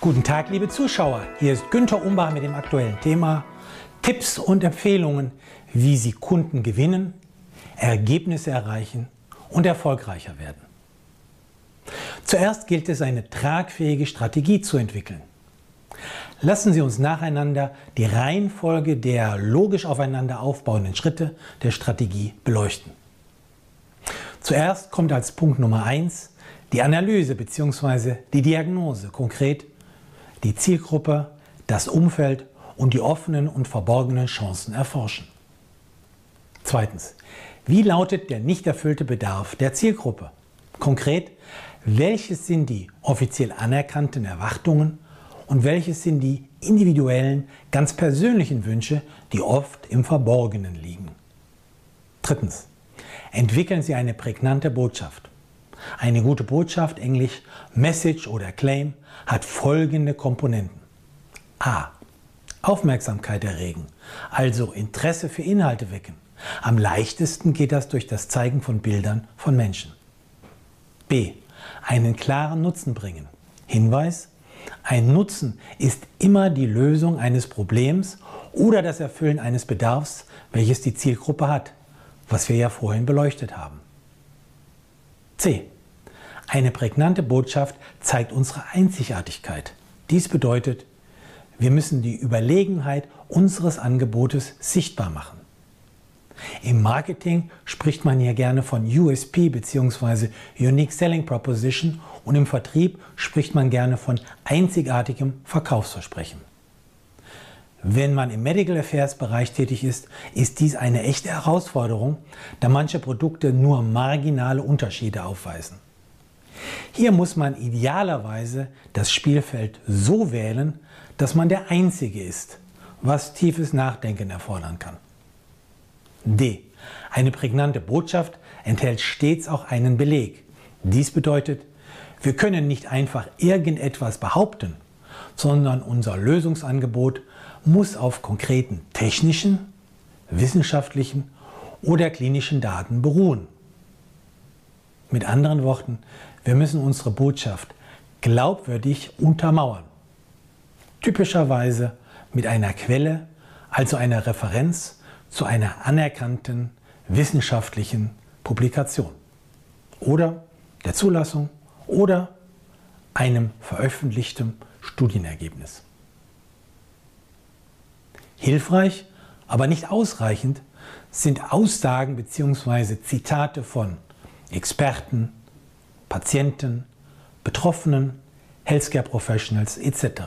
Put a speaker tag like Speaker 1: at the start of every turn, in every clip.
Speaker 1: Guten Tag, liebe Zuschauer. Hier ist Günter Umbach mit dem aktuellen Thema Tipps und Empfehlungen, wie Sie Kunden gewinnen, Ergebnisse erreichen und erfolgreicher werden. Zuerst gilt es, eine tragfähige Strategie zu entwickeln. Lassen Sie uns nacheinander die Reihenfolge der logisch aufeinander aufbauenden Schritte der Strategie beleuchten. Zuerst kommt als Punkt Nummer 1 die Analyse bzw. die Diagnose, konkret die Zielgruppe, das Umfeld und die offenen und verborgenen Chancen erforschen. Zweitens, wie lautet der nicht erfüllte Bedarf der Zielgruppe? Konkret, welches sind die offiziell anerkannten Erwartungen und welches sind die individuellen, ganz persönlichen Wünsche, die oft im Verborgenen liegen? Drittens, entwickeln Sie eine prägnante Botschaft. Eine gute Botschaft, englisch Message oder Claim, hat folgende Komponenten. A. Aufmerksamkeit erregen, also Interesse für Inhalte wecken. Am leichtesten geht das durch das Zeigen von Bildern von Menschen. B. Einen klaren Nutzen bringen. Hinweis, ein Nutzen ist immer die Lösung eines Problems oder das Erfüllen eines Bedarfs, welches die Zielgruppe hat, was wir ja vorhin beleuchtet haben. C. Eine prägnante Botschaft zeigt unsere Einzigartigkeit. Dies bedeutet, wir müssen die Überlegenheit unseres Angebotes sichtbar machen. Im Marketing spricht man hier gerne von USP bzw. Unique Selling Proposition und im Vertrieb spricht man gerne von einzigartigem Verkaufsversprechen. Wenn man im Medical Affairs Bereich tätig ist, ist dies eine echte Herausforderung, da manche Produkte nur marginale Unterschiede aufweisen. Hier muss man idealerweise das Spielfeld so wählen, dass man der Einzige ist, was tiefes Nachdenken erfordern kann. D. Eine prägnante Botschaft enthält stets auch einen Beleg. Dies bedeutet, wir können nicht einfach irgendetwas behaupten, sondern unser Lösungsangebot muss auf konkreten technischen, wissenschaftlichen oder klinischen Daten beruhen. Mit anderen Worten, wir müssen unsere Botschaft glaubwürdig untermauern. Typischerweise mit einer Quelle, also einer Referenz zu einer anerkannten wissenschaftlichen Publikation oder der Zulassung oder einem veröffentlichten Studienergebnis. Hilfreich, aber nicht ausreichend sind Aussagen bzw. Zitate von Experten, Patienten, Betroffenen, Healthcare Professionals etc.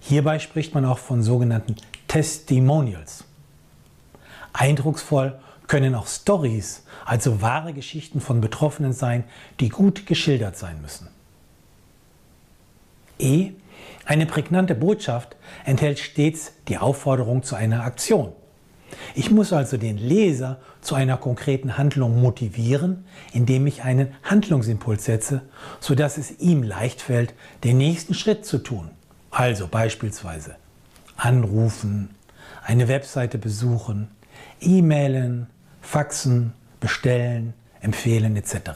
Speaker 1: Hierbei spricht man auch von sogenannten Testimonials. Eindrucksvoll können auch Stories, also wahre Geschichten von Betroffenen sein, die gut geschildert sein müssen. E. Eine prägnante Botschaft enthält stets die Aufforderung zu einer Aktion. Ich muss also den Leser zu einer konkreten Handlung motivieren, indem ich einen Handlungsimpuls setze, sodass es ihm leicht fällt, den nächsten Schritt zu tun. Also beispielsweise anrufen, eine Webseite besuchen, E-Mailen, faxen, bestellen, empfehlen etc.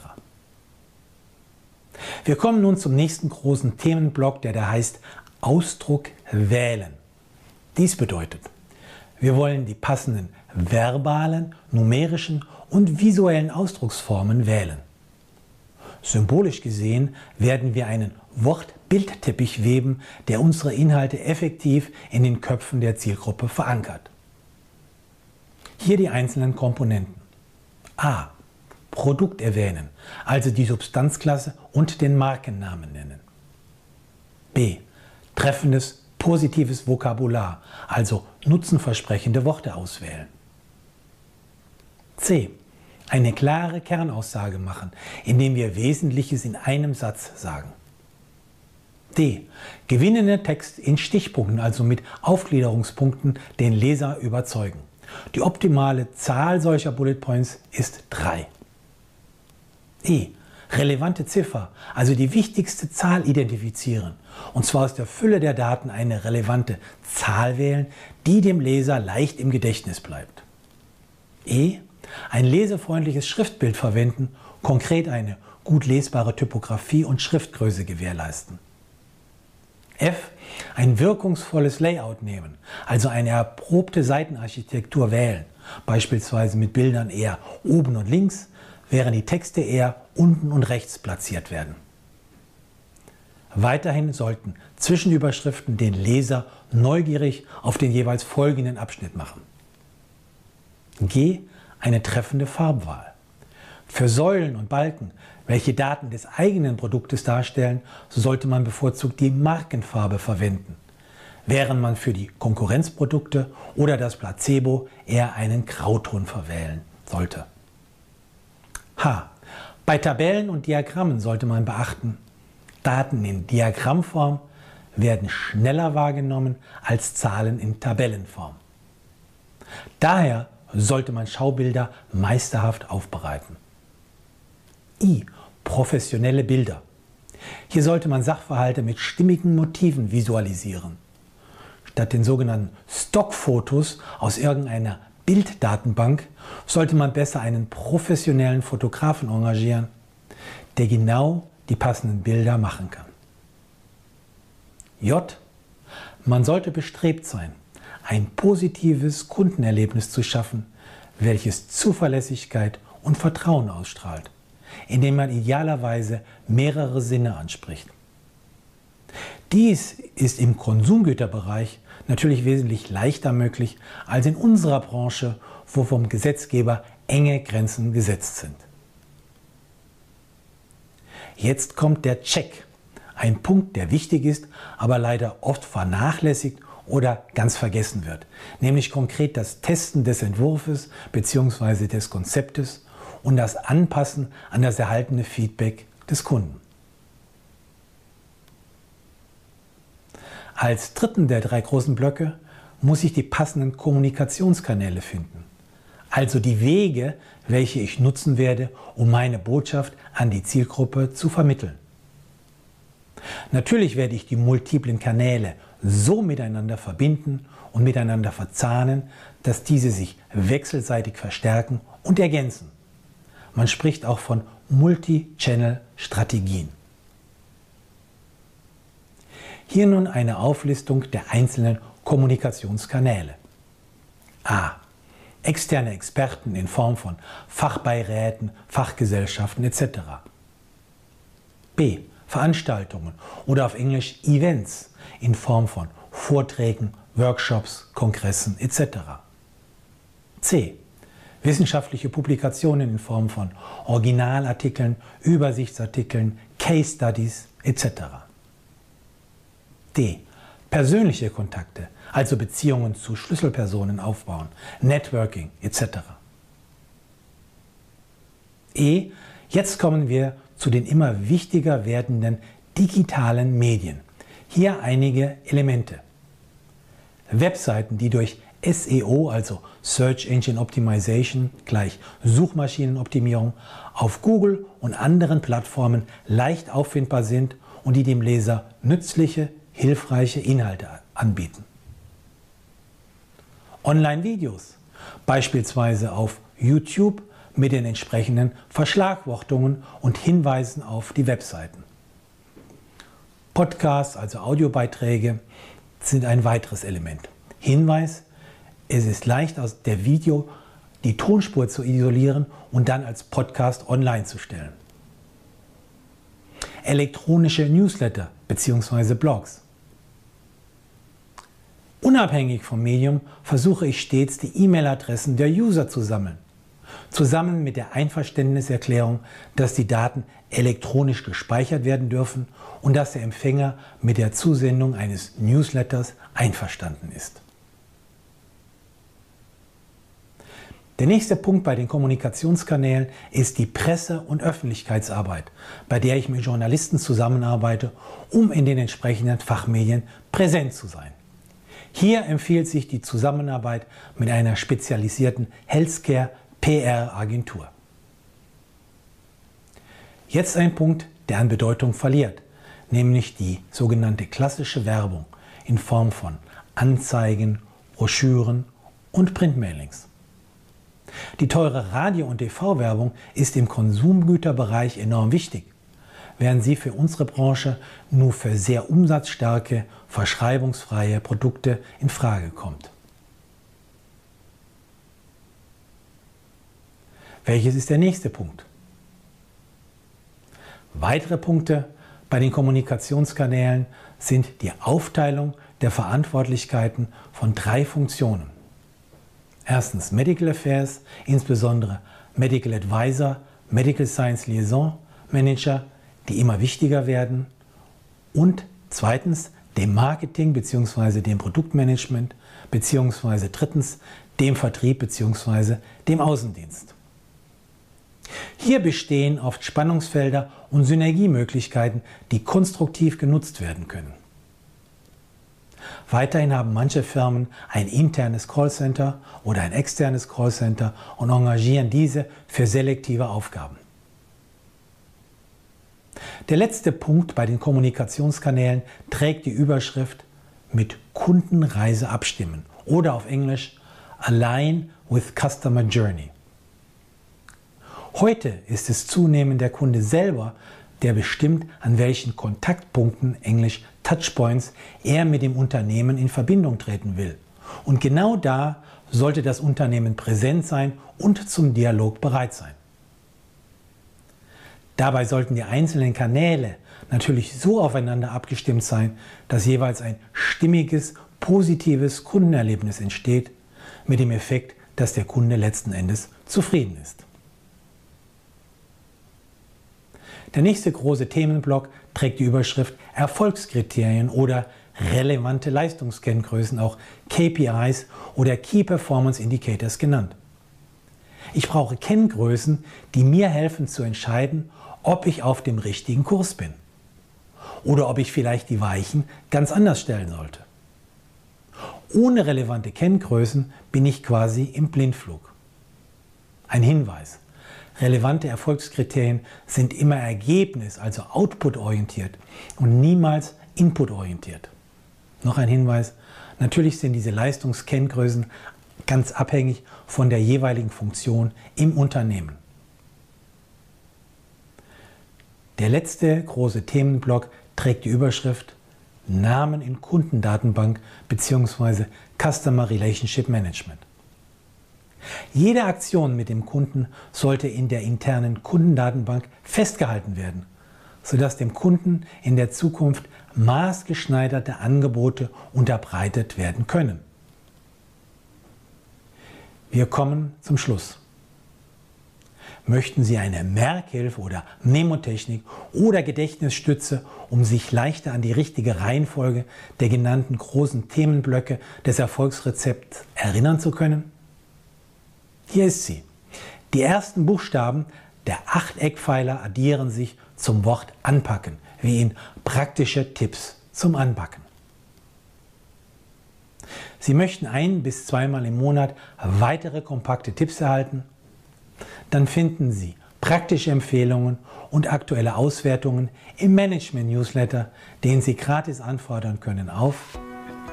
Speaker 1: Wir kommen nun zum nächsten großen Themenblock, der da heißt Ausdruck wählen. Dies bedeutet, wir wollen die passenden verbalen, numerischen und visuellen Ausdrucksformen wählen. Symbolisch gesehen werden wir einen Wortbildteppich weben, der unsere Inhalte effektiv in den Köpfen der Zielgruppe verankert. Hier die einzelnen Komponenten. A. Produkt erwähnen, also die Substanzklasse und den Markennamen nennen. Treffendes, positives Vokabular, also nutzenversprechende Worte auswählen. C. Eine klare Kernaussage machen, indem wir Wesentliches in einem Satz sagen. D. Gewinnender Text in Stichpunkten, also mit Aufgliederungspunkten, den Leser überzeugen. Die optimale Zahl solcher Bullet Points ist 3. E. Relevante Ziffer, also die wichtigste Zahl identifizieren. Und zwar aus der Fülle der Daten eine relevante Zahl wählen, die dem Leser leicht im Gedächtnis bleibt. E. Ein lesefreundliches Schriftbild verwenden, konkret eine gut lesbare Typografie und Schriftgröße gewährleisten. F. Ein wirkungsvolles Layout nehmen, also eine erprobte Seitenarchitektur wählen, beispielsweise mit Bildern eher oben und links, während die Texte eher unten und rechts platziert werden. Weiterhin sollten Zwischenüberschriften den Leser neugierig auf den jeweils folgenden Abschnitt machen. G. Eine treffende Farbwahl. Für Säulen und Balken, welche Daten des eigenen Produktes darstellen, sollte man bevorzugt die Markenfarbe verwenden, während man für die Konkurrenzprodukte oder das Placebo eher einen Grauton verwählen sollte. H. Bei Tabellen und Diagrammen sollte man beachten, Daten in Diagrammform werden schneller wahrgenommen als Zahlen in Tabellenform. Daher sollte man Schaubilder meisterhaft aufbereiten. I. Professionelle Bilder. Hier sollte man Sachverhalte mit stimmigen Motiven visualisieren. Statt den sogenannten Stockfotos aus irgendeiner Bilddatenbank sollte man besser einen professionellen Fotografen engagieren, der genau die passenden Bilder machen kann. J. Man sollte bestrebt sein, ein positives Kundenerlebnis zu schaffen, welches Zuverlässigkeit und Vertrauen ausstrahlt, indem man idealerweise mehrere Sinne anspricht. Dies ist im Konsumgüterbereich natürlich wesentlich leichter möglich als in unserer Branche, wo vom Gesetzgeber enge Grenzen gesetzt sind. Jetzt kommt der Check. Ein Punkt, der wichtig ist, aber leider oft vernachlässigt oder ganz vergessen wird. Nämlich konkret das Testen des Entwurfs bzw. des Konzeptes und das Anpassen an das erhaltene Feedback des Kunden. Als dritten der drei großen Blöcke muss ich die passenden Kommunikationskanäle finden. Also die Wege, welche ich nutzen werde, um meine Botschaft an die Zielgruppe zu vermitteln. Natürlich werde ich die multiplen Kanäle so miteinander verbinden und miteinander verzahnen, dass diese sich wechselseitig verstärken und ergänzen. Man spricht auch von Multi-Channel-Strategien. Hier nun eine Auflistung der einzelnen Kommunikationskanäle. A. Externe Experten in Form von Fachbeiräten, Fachgesellschaften etc. B. Veranstaltungen oder auf Englisch Events in Form von Vorträgen, Workshops, Kongressen etc. C. Wissenschaftliche Publikationen in Form von Originalartikeln, Übersichtsartikeln, Case Studies etc. D. Persönliche Kontakte, also Beziehungen zu Schlüsselpersonen aufbauen, Networking etc. E. Jetzt kommen wir zu den immer wichtiger werdenden digitalen Medien. Hier einige Elemente. Webseiten, die durch SEO, also Search Engine Optimization gleich Suchmaschinenoptimierung, auf Google und anderen Plattformen leicht auffindbar sind und die dem Leser nützliche, hilfreiche Inhalte anbieten. Online-Videos, beispielsweise auf YouTube mit den entsprechenden Verschlagwortungen und Hinweisen auf die Webseiten. Podcasts, also Audiobeiträge, sind ein weiteres Element. Hinweis, es ist leicht aus der Video die Tonspur zu isolieren und dann als Podcast online zu stellen. Elektronische Newsletter bzw. Blogs. Unabhängig vom Medium versuche ich stets, die E-Mail-Adressen der User zu sammeln. Zusammen mit der Einverständniserklärung, dass die Daten elektronisch gespeichert werden dürfen und dass der Empfänger mit der Zusendung eines Newsletters einverstanden ist. Der nächste Punkt bei den Kommunikationskanälen ist die Presse- und Öffentlichkeitsarbeit, bei der ich mit Journalisten zusammenarbeite, um in den entsprechenden Fachmedien präsent zu sein. Hier empfiehlt sich die Zusammenarbeit mit einer spezialisierten Healthcare PR-Agentur. Jetzt ein Punkt, der an Bedeutung verliert, nämlich die sogenannte klassische Werbung in Form von Anzeigen, Broschüren und Printmailings. Die teure Radio- und TV-Werbung ist im Konsumgüterbereich enorm wichtig. Während sie für unsere Branche nur für sehr umsatzstarke, verschreibungsfreie Produkte in Frage kommt. Welches ist der nächste Punkt? Weitere Punkte bei den Kommunikationskanälen sind die Aufteilung der Verantwortlichkeiten von drei Funktionen. Erstens Medical Affairs, insbesondere Medical Advisor, Medical Science Liaison Manager, die immer wichtiger werden. Und zweitens dem Marketing bzw. dem Produktmanagement bzw. drittens dem Vertrieb bzw. dem Außendienst. Hier bestehen oft Spannungsfelder und Synergiemöglichkeiten, die konstruktiv genutzt werden können. Weiterhin haben manche Firmen ein internes Callcenter oder ein externes Callcenter und engagieren diese für selektive Aufgaben. Der letzte Punkt bei den Kommunikationskanälen trägt die Überschrift mit Kundenreise abstimmen oder auf Englisch Align with Customer Journey. Heute ist es zunehmend der Kunde selber, der bestimmt, an welchen Kontaktpunkten, englisch Touchpoints, er mit dem Unternehmen in Verbindung treten will. Und genau da sollte das Unternehmen präsent sein und zum Dialog bereit sein. Dabei sollten die einzelnen Kanäle natürlich so aufeinander abgestimmt sein, dass jeweils ein stimmiges, positives Kundenerlebnis entsteht, mit dem Effekt, dass der Kunde letzten Endes zufrieden ist. Der nächste große Themenblock trägt die Überschrift Erfolgskriterien oder relevante Leistungskenngrößen, auch KPIs oder Key Performance Indicators genannt. Ich brauche Kenngrößen, die mir helfen zu entscheiden, ob ich auf dem richtigen Kurs bin oder ob ich vielleicht die Weichen ganz anders stellen sollte. Ohne relevante Kenngrößen bin ich quasi im Blindflug. Ein Hinweis. Relevante Erfolgskriterien sind immer Ergebnis, also output-orientiert und niemals input-orientiert. Noch ein Hinweis, natürlich sind diese Leistungskenngrößen ganz abhängig von der jeweiligen Funktion im Unternehmen. Der letzte große Themenblock trägt die Überschrift Namen in Kundendatenbank bzw. Customer Relationship Management. Jede Aktion mit dem Kunden sollte in der internen Kundendatenbank festgehalten werden, sodass dem Kunden in der Zukunft maßgeschneiderte Angebote unterbreitet werden können. Wir kommen zum Schluss. Möchten Sie eine Merkhilfe oder Memotechnik oder Gedächtnisstütze, um sich leichter an die richtige Reihenfolge der genannten großen Themenblöcke des Erfolgsrezepts erinnern zu können? Hier ist sie. Die ersten Buchstaben der Achteckpfeiler addieren sich zum Wort anpacken, wie in praktische Tipps zum Anpacken. Sie möchten ein bis zweimal im Monat weitere kompakte Tipps erhalten? Dann finden Sie praktische Empfehlungen und aktuelle Auswertungen im Management-Newsletter, den Sie gratis anfordern können auf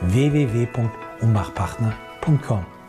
Speaker 1: www.umbachpartner.com.